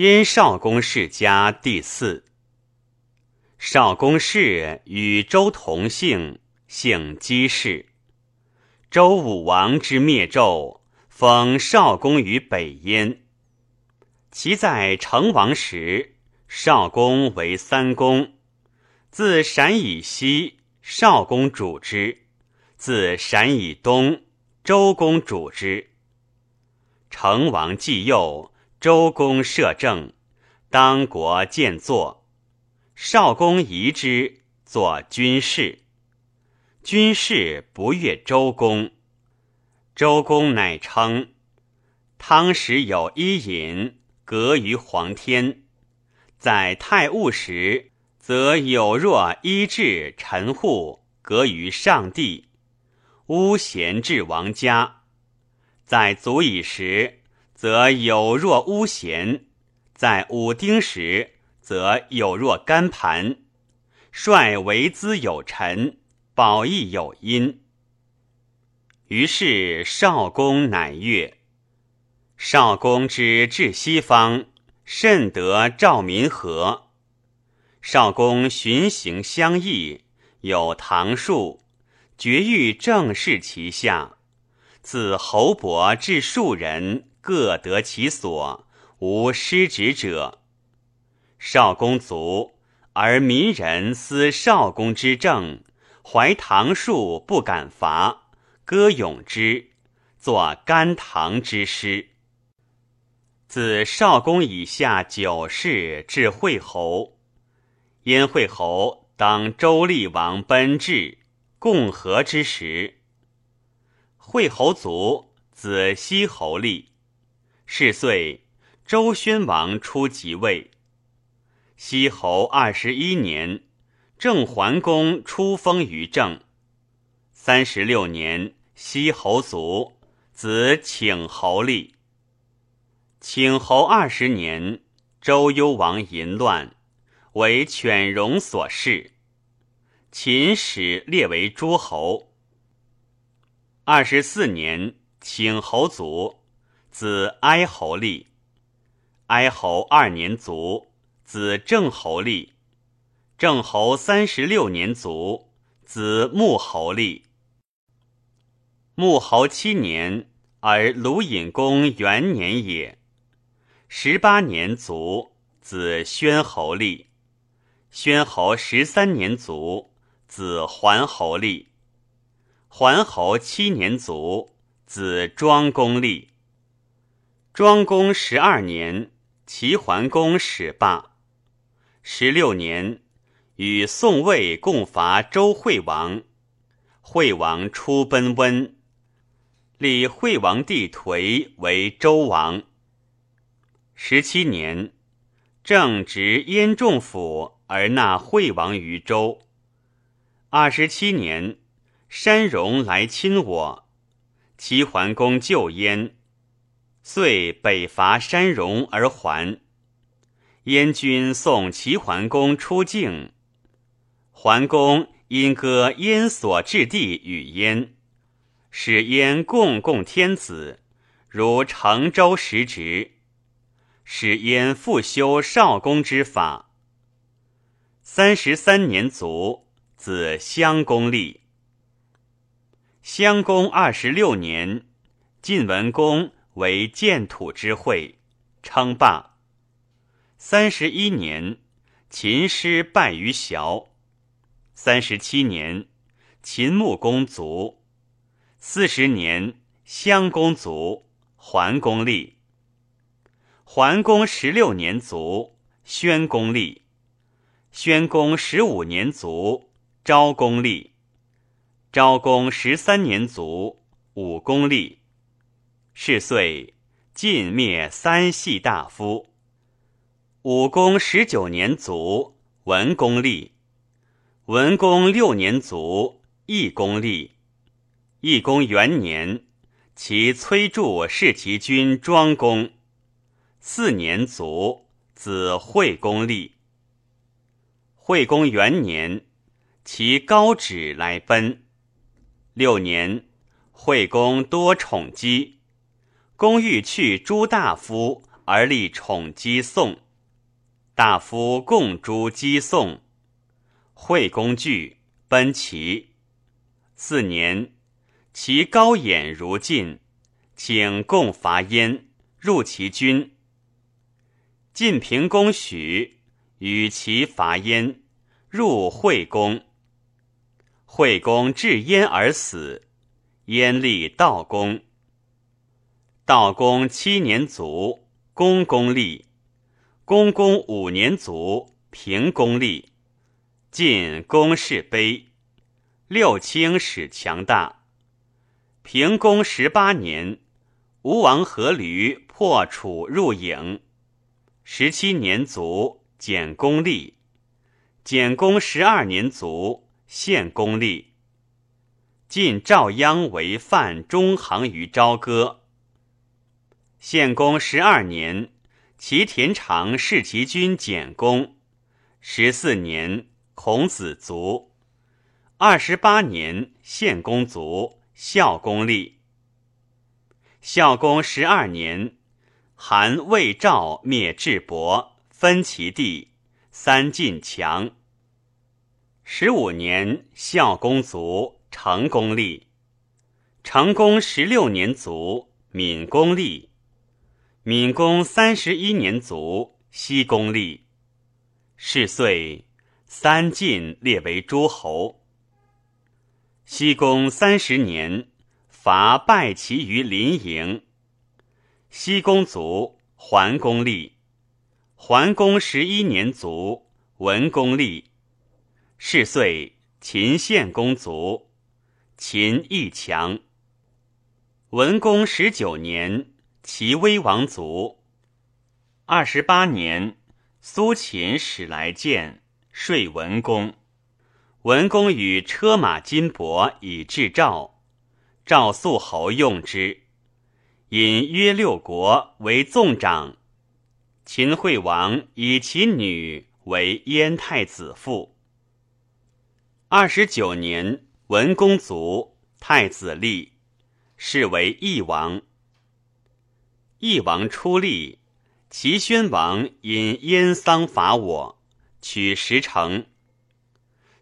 因少公世家第四。少公氏与周同姓，姓姬氏。周武王之灭纣，封少公于北燕。其在成王时，少公为三公。自陕以西，少公主之；自陕以东，周公主之。成王既幼。周公摄政，当国建作，少公疑之，作军事。军事不悦周公，周公乃称：汤时有伊尹，隔于皇天；在太戊时，则有若伊至陈户，隔于上帝。巫贤至王家，在足以时。则有若巫咸，在武丁时，则有若干盘。率为资有臣，保义有因。于是少公乃悦。少公之至西方，甚得赵民和。少公循行相异，有唐术，绝育正视其下。自侯伯至庶人。各得其所，无失职者。少公卒，而民人思少公之政，怀唐术不敢伐，歌咏之，作甘棠之诗。自少公以下九世至惠侯，燕惠侯当周厉王奔至，共和之时，惠侯卒，子西侯立。是岁，周宣王初即位。西侯二十一年，郑桓公出封于郑。三十六年，西侯卒，子请侯立。请侯二十年，周幽王淫乱，为犬戎所弑。秦始列为诸侯。二十四年，请侯卒。子哀侯立，哀侯二年卒；子郑侯立，郑侯三十六年卒；子穆侯立，穆侯七年，而鲁隐公元年也。十八年卒；子宣侯立，宣侯十三年卒；子桓侯立，桓侯七年卒；子庄公立。庄公十二年，齐桓公始罢。十六年，与宋魏共伐周惠王，惠王出奔温，立惠王弟颓为周王。十七年，正值燕仲府而纳惠王于周。二十七年，山戎来侵我，齐桓公救燕。遂北伐山戎而还。燕军送齐桓公出境，桓公因割燕所置地与燕，使燕共共天子，如成周时职，使燕复修少公之法。三十三年卒，子襄公立。襄公二十六年，晋文公。为建土之会，称霸。三十一年，秦师败于崤。三十七年，秦穆公卒。四十年，襄公卒，桓公立。桓公十六年卒，宣公立。宣公十五年卒，昭公立。昭公十三年卒，武公立。是岁，晋灭三系大夫。武公十九年卒，文公立。文公六年卒，义公立。义公元年，其崔杼弑其君庄公。四年卒，子惠公立。惠公元年，其高止来奔。六年，惠公多宠姬。公欲去诸大夫而立宠姬宋，大夫共诛姬宋。惠公惧，奔齐。四年，齐高衍如晋，请共伐燕，入其军。晋平公许与其伐燕，入惠公。惠公至燕而死，燕立悼公。道公七年卒，公公立。公公五年卒，平公立。晋公室卑，六卿使强大。平公十八年，吴王阖闾破楚入郢。十七年卒，简公立。简公十二年卒，献公立。晋赵鞅为范中行于朝歌。献公十二年，齐田常弑其君简公。十四年，孔子卒。二十八年，献公卒，孝公立。孝公十二年。韩魏赵灭智伯，分其地，三晋强。十五年，孝公卒，成公立。成公十六年卒，闵公立。闵公三十一年卒，西公立。是岁，三晋列为诸侯。西公三十年，伐败齐于临营。西公卒，桓公立。桓公十一年卒，文公立。是岁，秦献公卒，秦亦强。文公十九年，齐威王卒。二十八年，苏秦使来见，说文公。文公与车马金帛以至赵，赵肃侯用之。引约六国为纵长，秦惠王以其女为燕太子妇。二十九年，文公卒，太子立，是为义王。义王出立，齐宣王因燕丧伐我，取十城。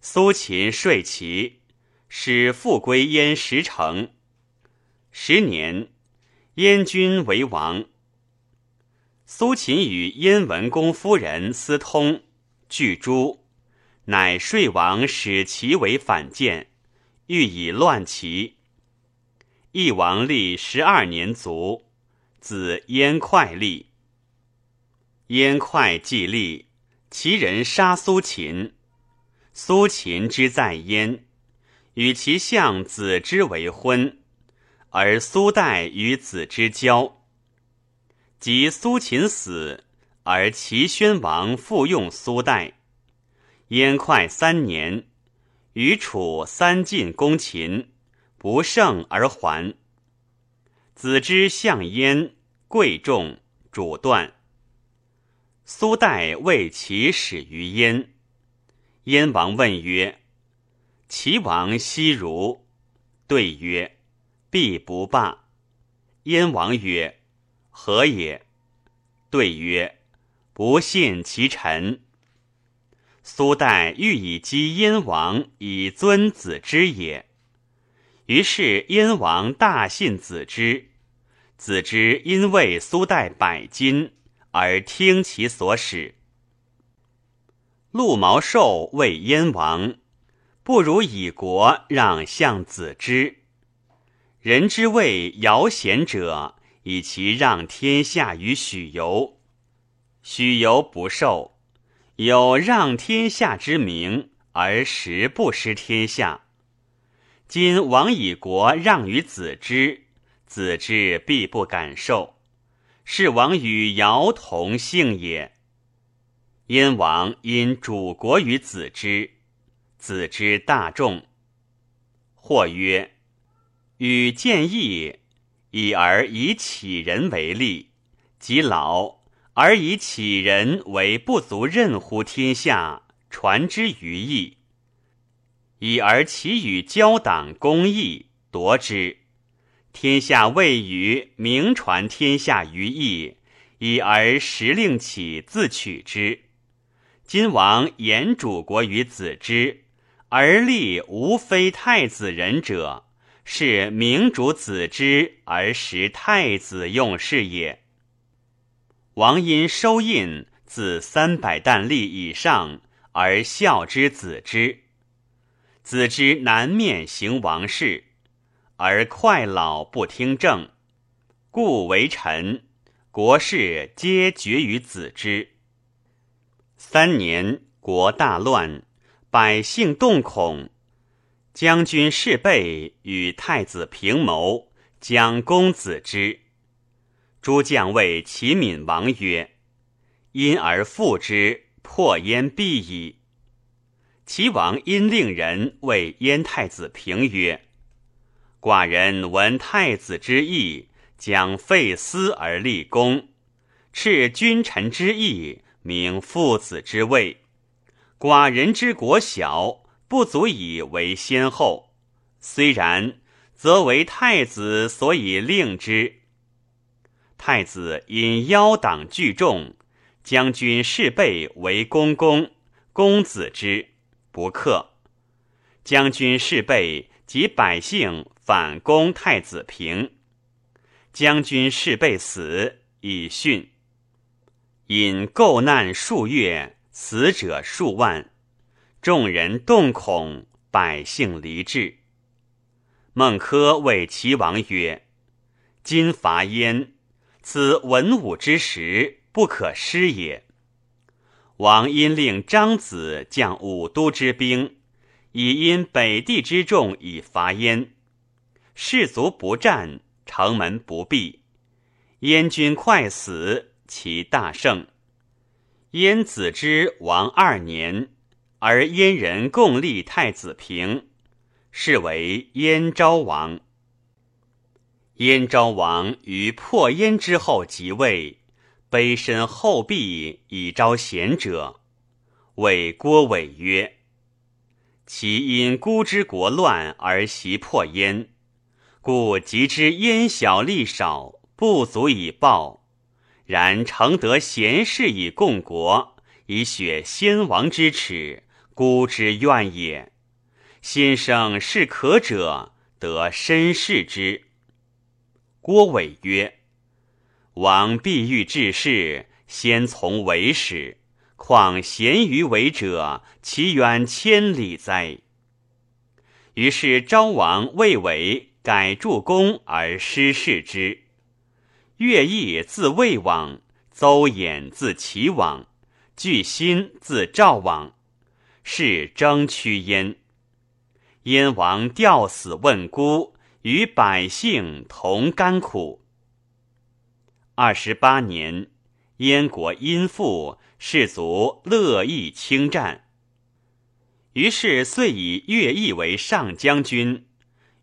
苏秦说齐，使复归燕十城。十年。燕君为王。苏秦与燕文公夫人私通，拒诛，乃说王使其为反间，欲以乱齐。义王立十二年卒，子燕快立。燕快既立，其人杀苏秦。苏秦之在燕，与其相子之为婚。而苏代与子之交，及苏秦死，而齐宣王复用苏代。燕快三年，与楚三晋攻秦，不胜而还。子之相燕，贵重，主断。苏代为齐始于燕。燕王问曰：“齐王昔如？”对曰：必不罢。燕王曰：“何也？”对曰：“不信其臣。”苏代欲以击燕王，以尊子之也。于是燕王大信子之。子之因为苏代百金，而听其所使。陆毛寿谓燕王：“不如以国让相子之。”人之谓尧贤者，以其让天下于许由，许由不受，有让天下之名，而实不失天下。今王以国让于子之，子之必不敢受，是王与尧同姓也。燕王因主国于子之，子之大众，或曰。与见义，以而以启人为利；及老而以启人为不足任乎天下，传之于义；以而其与交党公义，夺之。天下未于名传天下于义，已而时令起自取之。今王言主国于子之，而立无非太子人者，是明主子之而识太子用事也。王因收印自三百担吏以上，而孝之子之。子之南面行王事，而快老不听政，故为臣。国事皆决于子之。三年，国大乱，百姓动恐。将军士备与太子平谋，将公子之。诸将谓齐闵王曰：“因而复之，破燕必矣。”齐王因令人谓燕太子平曰：“寡人闻太子之意。”将废私而立公，斥君臣之义，明父子之位。寡人之国小，不足以为先后。虽然，则为太子所以令之。太子因邀党聚众，将军士备为公公，公子之不克。将军士备及百姓反攻太子平。将军士被死，以殉。因构难数月，死者数万，众人动恐，百姓离志。孟轲谓齐王曰：“今伐燕，此文武之时，不可失也。”王因令张子将武都之兵，以因北地之众以伐燕，士卒不战。城门不闭，燕军快死，其大胜。燕子之王二年，而燕人共立太子平，是为燕昭王。燕昭王于破燕之后即位，卑身厚壁以招贤者，谓郭伟曰：“其因孤之国乱而袭破燕。”故及之燕小力少，不足以报。然承得贤士以共国，以雪先王之耻，孤之怨也。先生是可者，得身世之。郭伟曰：“王必欲治世，先从为始，况贤于为者，其远千里哉？”于是昭王未为。改助公而失事之。乐毅自魏往，邹衍自齐往，巨辛自赵往，是争屈焉。燕王吊死问孤，与百姓同甘苦。二十八年，燕国因富，士卒乐意轻战，于是遂以乐毅为上将军。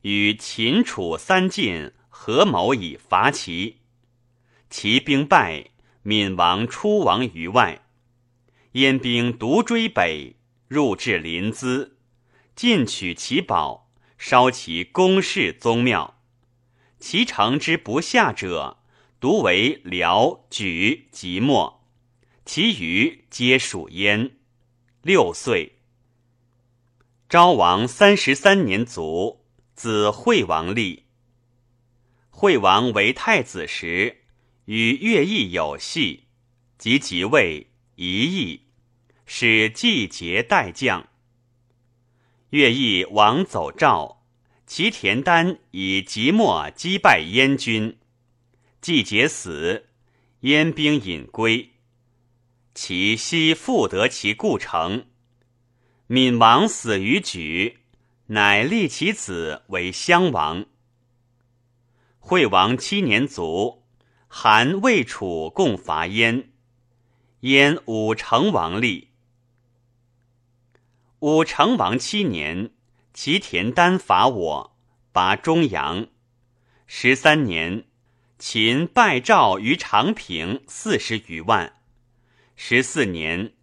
与秦楚三晋合谋以伐齐，齐兵败，闵王出亡于外。燕兵独追北，入至临淄，尽取其宝，烧其宫室宗庙。其城之不下者，独为辽、莒、即墨，其余皆属燕。六岁，昭王三十三年卒。子惠王立。惠王为太子时，与乐毅有隙，即即位，一役，使季节代将。乐毅王走赵，齐田丹以即墨击败燕军，季节死，燕兵引归，其悉复得其故城。闵王死于莒。乃立其子为襄王。惠王七年卒，韩魏楚共伐燕，燕武成王立。武成王七年，齐田丹伐我，拔中阳。十三年，秦败赵于长平四十余万。十四年，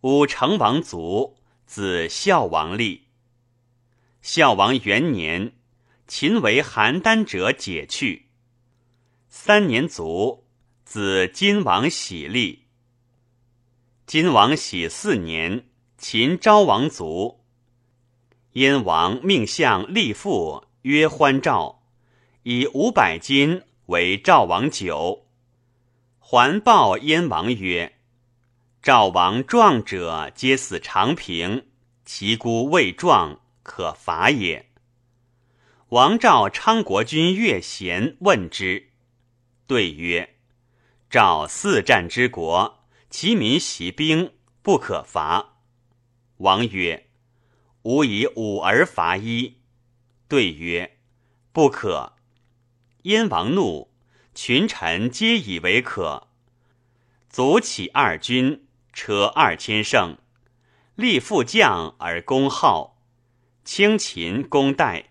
武成王卒，子孝王立。孝王元年，秦为邯郸者解去。三年卒，子金王喜立。金王喜四年，秦昭王卒。燕王命相立父曰欢赵，以五百金为赵王酒。还报燕王曰：“赵王壮者皆死长平，其孤未壮，可伐也。”王赵昌国君乐贤问之，对曰：“赵四战之国。”其民习兵，不可伐。王曰：“吾以五而伐一。”对曰：“不可。”燕王怒，群臣皆以为可。卒起二军，车二千乘，立副将而攻号，轻秦攻代。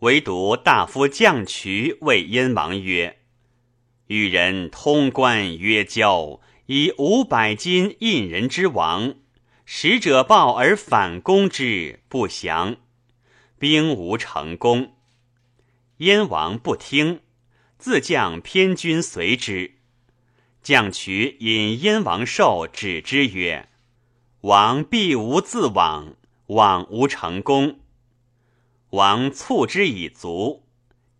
唯独大夫将渠谓燕王曰：“与人通关曰交。”以五百金印人之王，使者报而反攻之，不降，兵无成功。燕王不听，自将偏军随之。将渠引燕王寿止之曰：“王必无自往，往无成功。”王促之以足。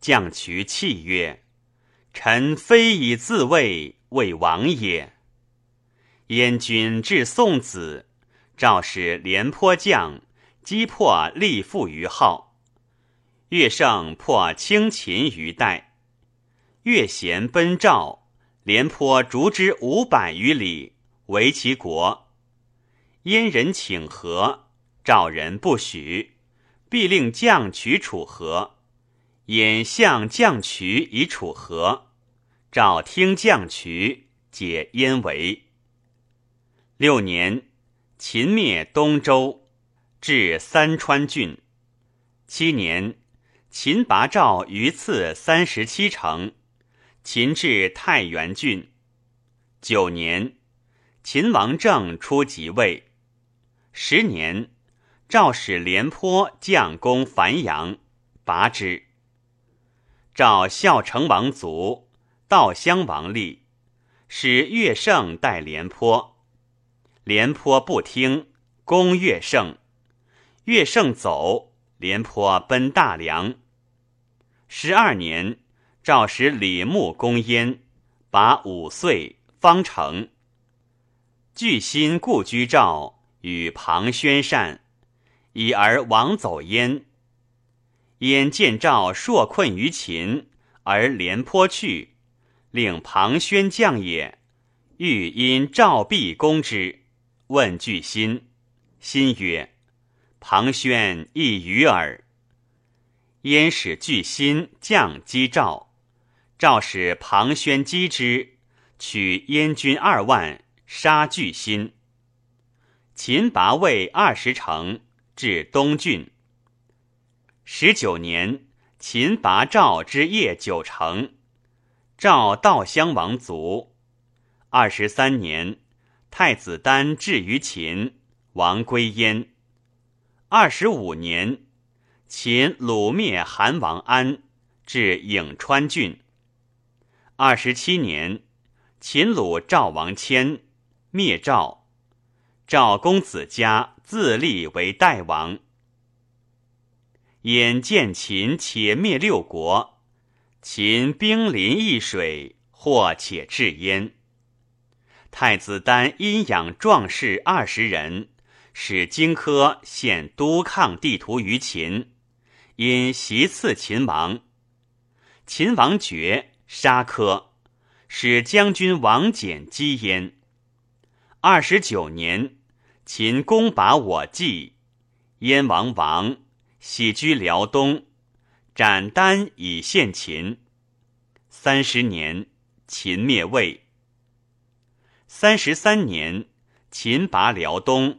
将渠泣曰：“臣非以自卫，为王也。”燕军至宋子，赵使廉颇将击破立父于号，乐胜破轻秦于代。乐贤奔赵，廉颇逐之五百余里，为其国。燕人请和，赵人不许，必令将取楚河。燕向将渠以楚河，赵听将渠，解燕围。六年，秦灭东周，至三川郡。七年，秦拔赵于次三十七城，秦至太原郡。九年，秦王政出即位。十年，赵使廉颇将攻樊阳，拔之。赵孝成王卒，悼襄王立，使乐胜代廉颇。廉颇不听，攻乐胜。乐胜走，廉颇奔大梁。十二年，赵使李牧攻燕，拔五岁，方城。巨心故居赵，与庞宣善，已而王走燕。燕见赵硕困于秦，而廉颇去，令庞宣将也，欲因赵必攻之。问巨心，心曰：“庞宣亦与耳。”燕使巨心将击赵，赵使庞宣击之，取燕军二万，杀巨心。秦拔魏二十城，至东郡。十九年，秦拔赵之夜九城，赵悼襄王卒。二十三年。太子丹至于秦，王归燕。二十五年，秦掳灭韩王安，至颍川郡。二十七年，秦虏赵王迁，灭赵。赵公子嘉自立为代王。眼见秦且灭六国，秦兵临易水，或且至燕。太子丹阴养壮士二十人，使荆轲献都抗地图于秦，因袭刺秦王。秦王觉，杀轲，使将军王翦击燕。二十九年，秦攻拔我纪，燕王亡，喜居辽东，斩丹以献秦。三十年，秦灭魏。三十三年，秦拔辽东，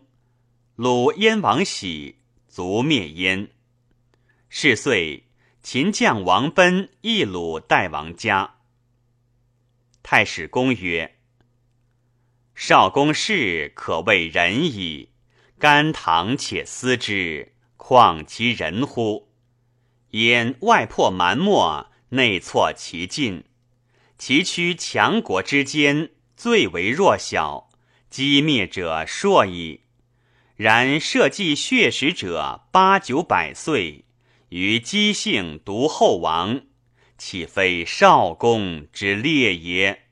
虏燕王喜，卒灭燕。是岁，秦将王奔亦鲁代王家。太史公曰：“少公事可谓仁矣，甘唐且思之，况其人乎？焉外破蛮貊，内挫其进，其屈强国之间，最为弱小，击灭者硕矣。然社稷血食者八九百岁，于姬姓独后王，岂非少公之列也？